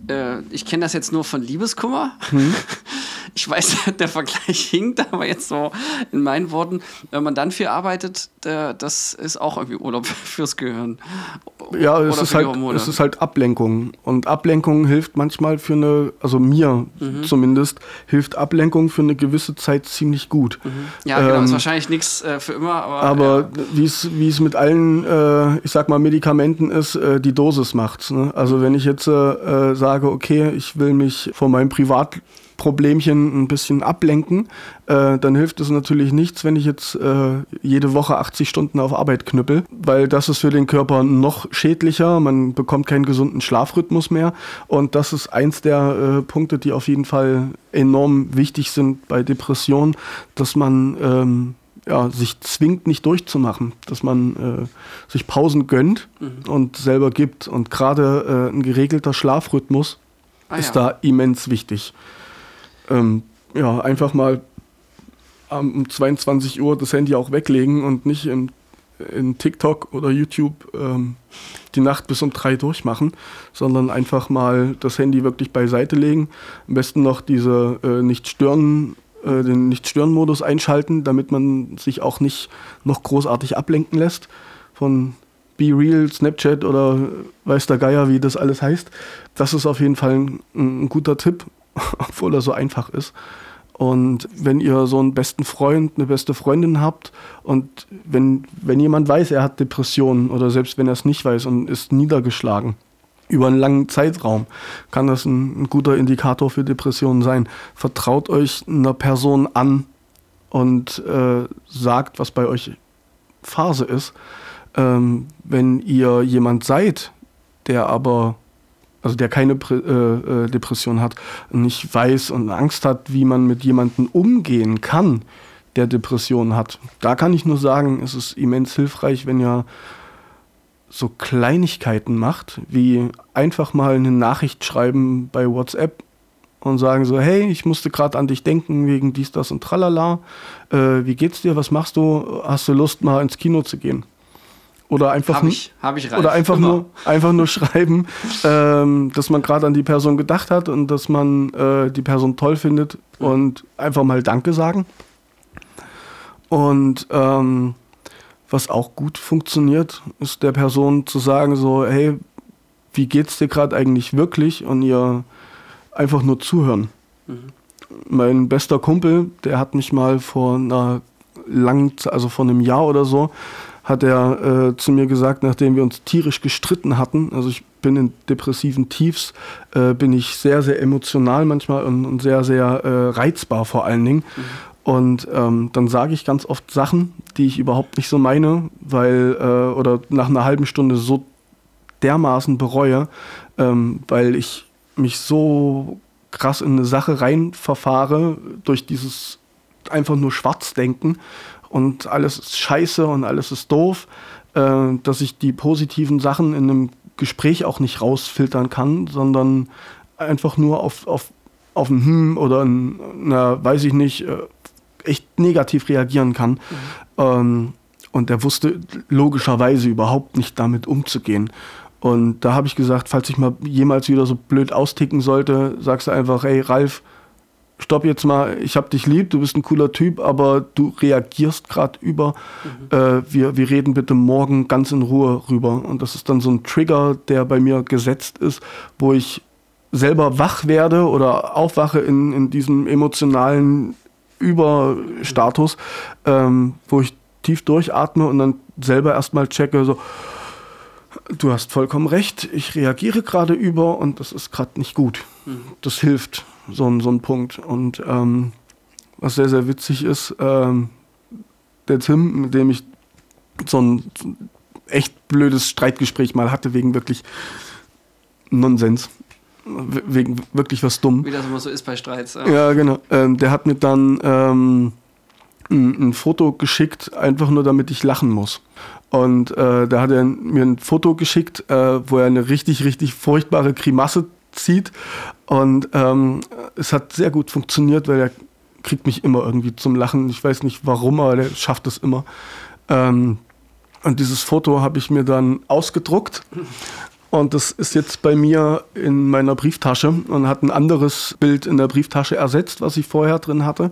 S2: Äh, ich kenne das jetzt nur von Liebeskummer. Hm. <laughs> Ich weiß, <laughs> der Vergleich hinkt, aber jetzt so in meinen Worten, wenn man dann viel arbeitet, der, das ist auch irgendwie Urlaub <laughs> fürs Gehirn.
S3: Ja, es ist, halt, es ist halt Ablenkung. Und Ablenkung hilft manchmal für eine, also mir mhm. zumindest, hilft Ablenkung für eine gewisse Zeit ziemlich gut.
S2: Mhm. Ja, genau, ähm, ist wahrscheinlich nichts äh, für immer. Aber,
S3: aber ja. wie es mit allen, äh, ich sag mal, Medikamenten ist, äh, die Dosis macht's. Ne? Also wenn ich jetzt äh, sage, okay, ich will mich von meinem Privat Problemchen ein bisschen ablenken, äh, dann hilft es natürlich nichts, wenn ich jetzt äh, jede Woche 80 Stunden auf Arbeit knüppel, weil das ist für den Körper noch schädlicher, man bekommt keinen gesunden Schlafrhythmus mehr und das ist eins der äh, Punkte, die auf jeden Fall enorm wichtig sind bei Depressionen, dass man ähm, ja, sich zwingt, nicht durchzumachen, dass man äh, sich Pausen gönnt mhm. und selber gibt. Und gerade äh, ein geregelter Schlafrhythmus ah, ist ja. da immens wichtig ähm, ja, einfach mal um 22 Uhr das Handy auch weglegen und nicht in, in TikTok oder YouTube ähm, die Nacht bis um drei durchmachen, sondern einfach mal das Handy wirklich beiseite legen. Am besten noch diese äh, nicht stören, äh, den Nicht-Stören-Modus einschalten, damit man sich auch nicht noch großartig ablenken lässt von Be Real, Snapchat oder weiß der Geier, wie das alles heißt. Das ist auf jeden Fall ein, ein guter Tipp <laughs> obwohl er so einfach ist. Und wenn ihr so einen besten Freund, eine beste Freundin habt und wenn, wenn jemand weiß, er hat Depressionen oder selbst wenn er es nicht weiß und ist niedergeschlagen über einen langen Zeitraum, kann das ein, ein guter Indikator für Depressionen sein. Vertraut euch einer Person an und äh, sagt, was bei euch Phase ist. Ähm, wenn ihr jemand seid, der aber also der keine äh, äh, Depression hat, nicht weiß und Angst hat, wie man mit jemandem umgehen kann, der Depression hat. Da kann ich nur sagen, es ist immens hilfreich, wenn ihr so Kleinigkeiten macht, wie einfach mal eine Nachricht schreiben bei WhatsApp und sagen so, hey, ich musste gerade an dich denken wegen dies, das und tralala. Äh, wie geht's dir? Was machst du? Hast du Lust, mal ins Kino zu gehen? Oder einfach
S2: Hab
S3: nur,
S2: ich, hab ich,
S3: oder einfach
S2: Immer.
S3: nur einfach nur schreiben, <laughs> ähm, dass man gerade an die Person gedacht hat und dass man äh, die Person toll findet und einfach mal Danke sagen. Und ähm, was auch gut funktioniert, ist der Person zu sagen so, hey, wie geht's dir gerade eigentlich wirklich? Und ihr einfach nur zuhören. Mein bester Kumpel, der hat mich mal vor einer langen, also vor einem Jahr oder so, hat er äh, zu mir gesagt, nachdem wir uns tierisch gestritten hatten, also ich bin in depressiven Tiefs, äh, bin ich sehr, sehr emotional manchmal und, und sehr, sehr äh, reizbar vor allen Dingen. Und ähm, dann sage ich ganz oft Sachen, die ich überhaupt nicht so meine, weil, äh, oder nach einer halben Stunde so dermaßen bereue, ähm, weil ich mich so krass in eine Sache rein verfahre durch dieses einfach nur Schwarzdenken und alles ist scheiße und alles ist doof, äh, dass ich die positiven Sachen in einem Gespräch auch nicht rausfiltern kann, sondern einfach nur auf, auf, auf ein Hm oder ein, na, weiß ich nicht, äh, echt negativ reagieren kann. Ähm, und er wusste logischerweise überhaupt nicht damit umzugehen. Und da habe ich gesagt, falls ich mal jemals wieder so blöd austicken sollte, sagst du einfach, ey Ralf, stopp jetzt mal, ich hab dich lieb, du bist ein cooler Typ, aber du reagierst gerade über. Äh, wir, wir reden bitte morgen ganz in Ruhe rüber. Und das ist dann so ein Trigger, der bei mir gesetzt ist, wo ich selber wach werde oder aufwache in, in diesem emotionalen Überstatus, ähm, wo ich tief durchatme und dann selber erstmal checke, so, du hast vollkommen recht, ich reagiere gerade über und das ist gerade nicht gut. Das hilft, so ein, so ein Punkt. Und ähm, was sehr, sehr witzig ist, ähm, der Tim, mit dem ich so ein, so ein echt blödes Streitgespräch mal hatte, wegen wirklich Nonsens. Wegen wirklich was dumm.
S2: Wie das immer so ist bei Streits. Ja.
S3: Ja, genau. Ähm, der hat mir dann ähm, ein, ein Foto geschickt, einfach nur damit ich lachen muss. Und äh, da hat er mir ein Foto geschickt, äh, wo er eine richtig, richtig furchtbare Grimasse zieht. Und ähm, es hat sehr gut funktioniert, weil er kriegt mich immer irgendwie zum Lachen. Ich weiß nicht warum, aber der schafft es immer. Ähm, und dieses Foto habe ich mir dann ausgedruckt. Und das ist jetzt bei mir in meiner Brieftasche und hat ein anderes Bild in der Brieftasche ersetzt, was ich vorher drin hatte.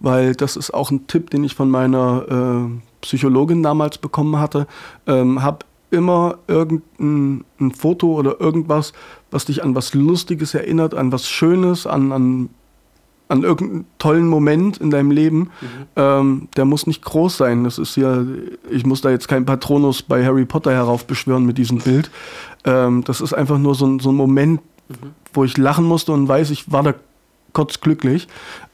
S3: Weil das ist auch ein Tipp, den ich von meiner äh, Psychologin damals bekommen hatte. Ähm, hab immer irgendein ein Foto oder irgendwas, was dich an was Lustiges erinnert, an was Schönes, an, an, an irgendeinen tollen Moment in deinem Leben. Ähm, der muss nicht groß sein. Das ist ja, ich muss da jetzt keinen Patronus bei Harry Potter heraufbeschwören mit diesem Bild. Ähm, das ist einfach nur so ein, so ein Moment, wo ich lachen musste und weiß, ich war da kurz glücklich.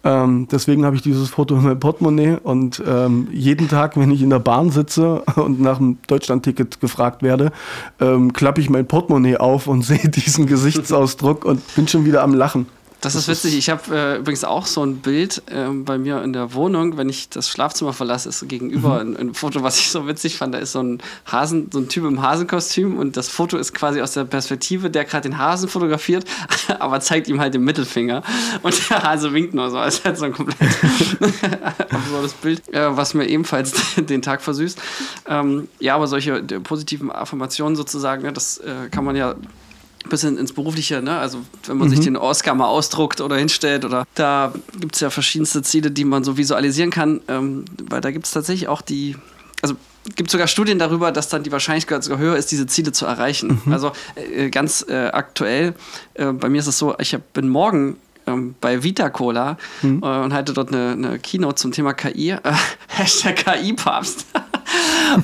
S3: Ähm, deswegen habe ich dieses Foto in meinem Portemonnaie und ähm, jeden Tag, wenn ich in der Bahn sitze <laughs> und nach dem Deutschlandticket gefragt werde, ähm, klappe ich mein Portemonnaie auf und <laughs> sehe diesen Gesichtsausdruck und bin schon wieder am Lachen.
S2: Das ist witzig. Ich habe äh, übrigens auch so ein Bild ähm, bei mir in der Wohnung, wenn ich das Schlafzimmer verlasse, ist gegenüber ein, ein Foto, was ich so witzig fand. Da ist so ein Hasen, so ein Typ im Hasenkostüm und das Foto ist quasi aus der Perspektive, der gerade den Hasen fotografiert, <laughs> aber zeigt ihm halt den Mittelfinger und der Hase winkt nur so. Also halt so ein komplett <laughs> absurdes Bild, äh, was mir ebenfalls <laughs> den Tag versüßt. Ähm, ja, aber solche äh, positiven Affirmationen sozusagen, ne, das äh, kann man ja bisschen ins Berufliche, ne? Also wenn man sich den Oscar mal ausdruckt oder hinstellt oder da gibt es ja verschiedenste Ziele, die man so visualisieren kann, ähm, weil da gibt es tatsächlich auch die, also gibt sogar Studien darüber, dass dann die Wahrscheinlichkeit sogar höher ist, diese Ziele zu erreichen. Also äh, ganz äh, aktuell, äh, bei mir ist es so, ich hab, bin morgen ähm, bei Vita Cola äh, und halte dort eine, eine Keynote zum Thema KI, äh, <laughs> Hashtag KI-Papst.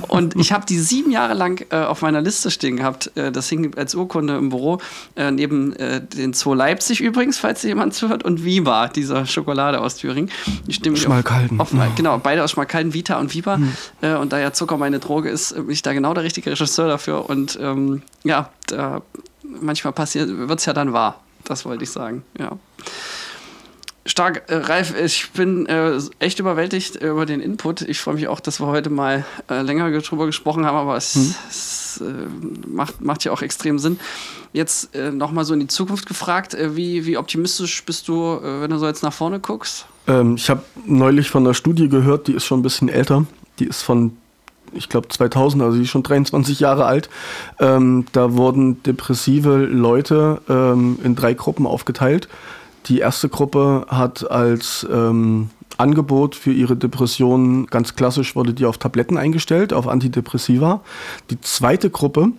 S2: Und ich habe die sieben Jahre lang äh, auf meiner Liste stehen gehabt. Äh, das hing als Urkunde im Büro äh, neben äh, den Zoo Leipzig übrigens, falls jemand zuhört, und Viva, dieser Schokolade aus Thüringen.
S3: Schmalkalden.
S2: Auf, auf, Genau, beide aus Schmalkalden, Vita und Viva. Äh, und da ja Zucker meine Droge ist, bin ich da genau der richtige Regisseur dafür. Und ähm, ja, da, manchmal passiert, wird es ja dann wahr. Das wollte ich sagen, ja. Stark, äh, Ralf, ich bin äh, echt überwältigt über den Input. Ich freue mich auch, dass wir heute mal äh, länger drüber gesprochen haben, aber es, es äh, macht, macht ja auch extrem Sinn. Jetzt äh, nochmal so in die Zukunft gefragt, äh, wie, wie optimistisch bist du, äh, wenn du so jetzt nach vorne guckst?
S3: Ähm, ich habe neulich von einer Studie gehört, die ist schon ein bisschen älter. Die ist von ich glaube 2000, also die ist schon 23 Jahre alt. Ähm, da wurden depressive Leute ähm, in drei Gruppen aufgeteilt. Die erste Gruppe hat als ähm, Angebot für ihre Depressionen ganz klassisch wurde die auf Tabletten eingestellt, auf Antidepressiva. Die zweite Gruppe,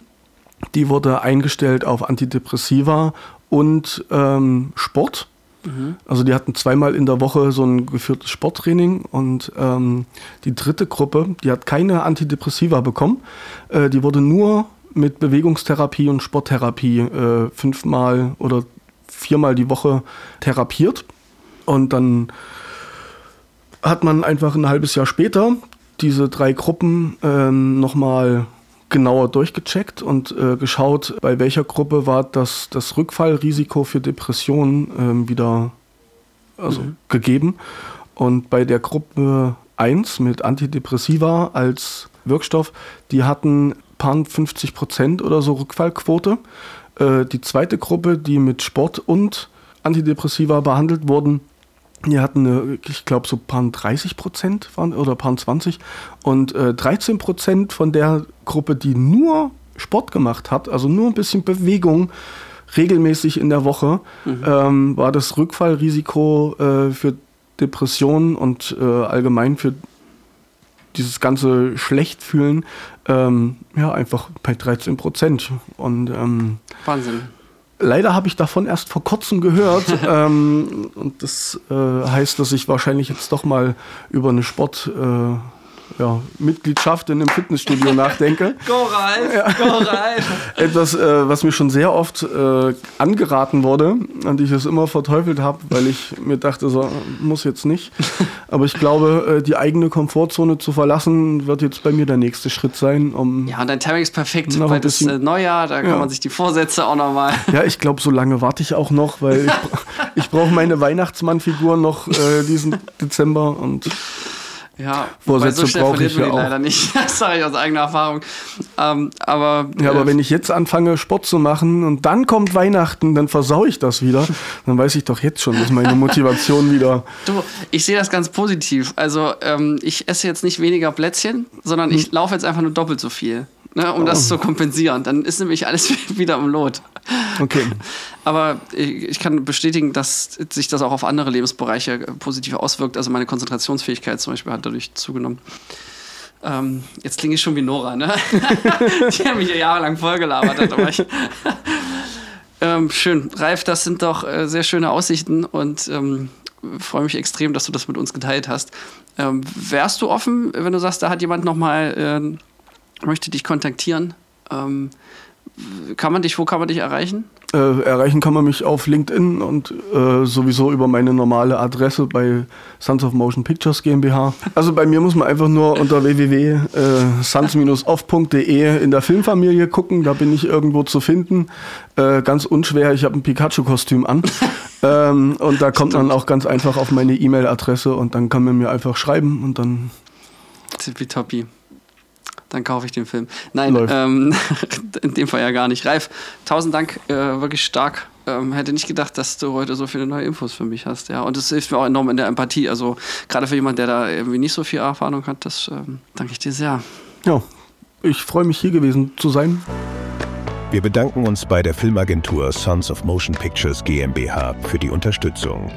S3: die wurde eingestellt auf Antidepressiva und ähm, Sport. Also die hatten zweimal in der Woche so ein geführtes Sporttraining und ähm, die dritte Gruppe, die hat keine Antidepressiva bekommen. Äh, die wurde nur mit Bewegungstherapie und Sporttherapie äh, fünfmal oder viermal die Woche therapiert. Und dann hat man einfach ein halbes Jahr später diese drei Gruppen ähm, nochmal genauer durchgecheckt und äh, geschaut, bei welcher Gruppe war das, das Rückfallrisiko für Depressionen ähm, wieder also gegeben. Und bei der Gruppe 1 mit Antidepressiva als Wirkstoff, die hatten paar 50 Prozent oder so Rückfallquote. Äh, die zweite Gruppe, die mit Sport und Antidepressiva behandelt wurden, die hatten, eine, ich glaube, so paar 30 Prozent waren, oder paar 20. Und äh, 13 Prozent von der Gruppe, die nur Sport gemacht hat, also nur ein bisschen Bewegung regelmäßig in der Woche, ähm, war das Rückfallrisiko äh, für Depressionen und äh, allgemein für dieses ganze Schlechtfühlen ähm, ja einfach bei 13 Prozent. Und ähm,
S2: Wahnsinn.
S3: Leider habe ich davon erst vor kurzem gehört. <laughs> ähm, und das äh, heißt, dass ich wahrscheinlich jetzt doch mal über eine Sport, äh, ja, Mitgliedschaft in einem Fitnessstudio nachdenke. <laughs>
S2: Go Ralf, go Ralf. <laughs>
S3: Etwas, äh, was mir schon sehr oft äh, angeraten wurde und ich es immer verteufelt habe, weil ich mir dachte, so muss jetzt nicht. <laughs> Aber ich glaube, äh, die eigene Komfortzone zu verlassen, wird jetzt bei mir der nächste Schritt sein, um
S2: Ja, und dein Timing ist perfekt, weil
S3: ein
S2: das äh, Neujahr, da kann
S3: Ja.
S2: man sich die Vorsätze auch nochmal.
S3: Ja, ich glaube, so lange warte ich auch noch, weil ich, ich brauche meine Weihnachtsmann-Figur noch äh, diesen Dezember und
S2: Ja,
S3: Vorsätze
S2: so
S3: brauche ich ja auch.
S2: leider nicht. <laughs> Das sage ich aus eigener Erfahrung. Ähm, aber
S3: ja, aber
S2: äh,
S3: wenn ich jetzt anfange, Sport zu machen und dann kommt Weihnachten, dann versaue ich das wieder. Dann weiß ich doch jetzt schon, dass meine Motivation <laughs> wieder.
S2: Du, ich sehe das ganz positiv. Also ähm, ich esse jetzt nicht weniger Plätzchen, sondern ich laufe jetzt einfach nur doppelt so viel, ne, um das zu kompensieren. Dann ist nämlich alles <laughs> wieder im Lot.
S3: Okay.
S2: Aber ich ich kann bestätigen, dass sich das auch auf andere Lebensbereiche äh, positiv auswirkt. Also meine Konzentrationsfähigkeit zum Beispiel hat dadurch zugenommen. Ähm, jetzt klinge ich schon wie Nora, ne? <laughs> Die hat mich ja jahrelang vollgelabert. Hat, aber ich <laughs> ähm, schön. Ralf, das sind doch äh, sehr schöne Aussichten und ähm, freue mich extrem, dass du das mit uns geteilt hast. Ähm, wärst du offen, wenn du sagst, da hat jemand nochmal, äh, möchte dich kontaktieren? Ähm, kann man dich, wo kann man dich erreichen?
S3: Äh, erreichen kann man mich auf LinkedIn und äh, sowieso über meine normale Adresse bei Sons of Motion Pictures GmbH. Also bei mir muss man einfach nur unter www.sons-off.de in der Filmfamilie gucken, da bin ich irgendwo zu finden. Äh, ganz unschwer, ich habe ein Pikachu-Kostüm an. <laughs> ähm, und da kommt man auch ganz einfach auf meine E-Mail-Adresse und dann kann man mir einfach schreiben und dann
S2: Tippitoppi. Dann kaufe ich den Film. Nein, ähm, <laughs> in dem Fall ja gar nicht. Ralf, tausend Dank, äh, wirklich stark. Ähm, hätte nicht gedacht, dass du heute so viele neue Infos für mich hast. Ja, und es hilft mir auch enorm in der Empathie. Also gerade für jemanden, der da irgendwie nicht so viel Erfahrung hat, das ähm, danke ich dir sehr.
S3: ja, ich freue mich hier gewesen zu sein.
S1: Wir bedanken uns bei der Filmagentur Sons of Motion Pictures GmbH für die Unterstützung.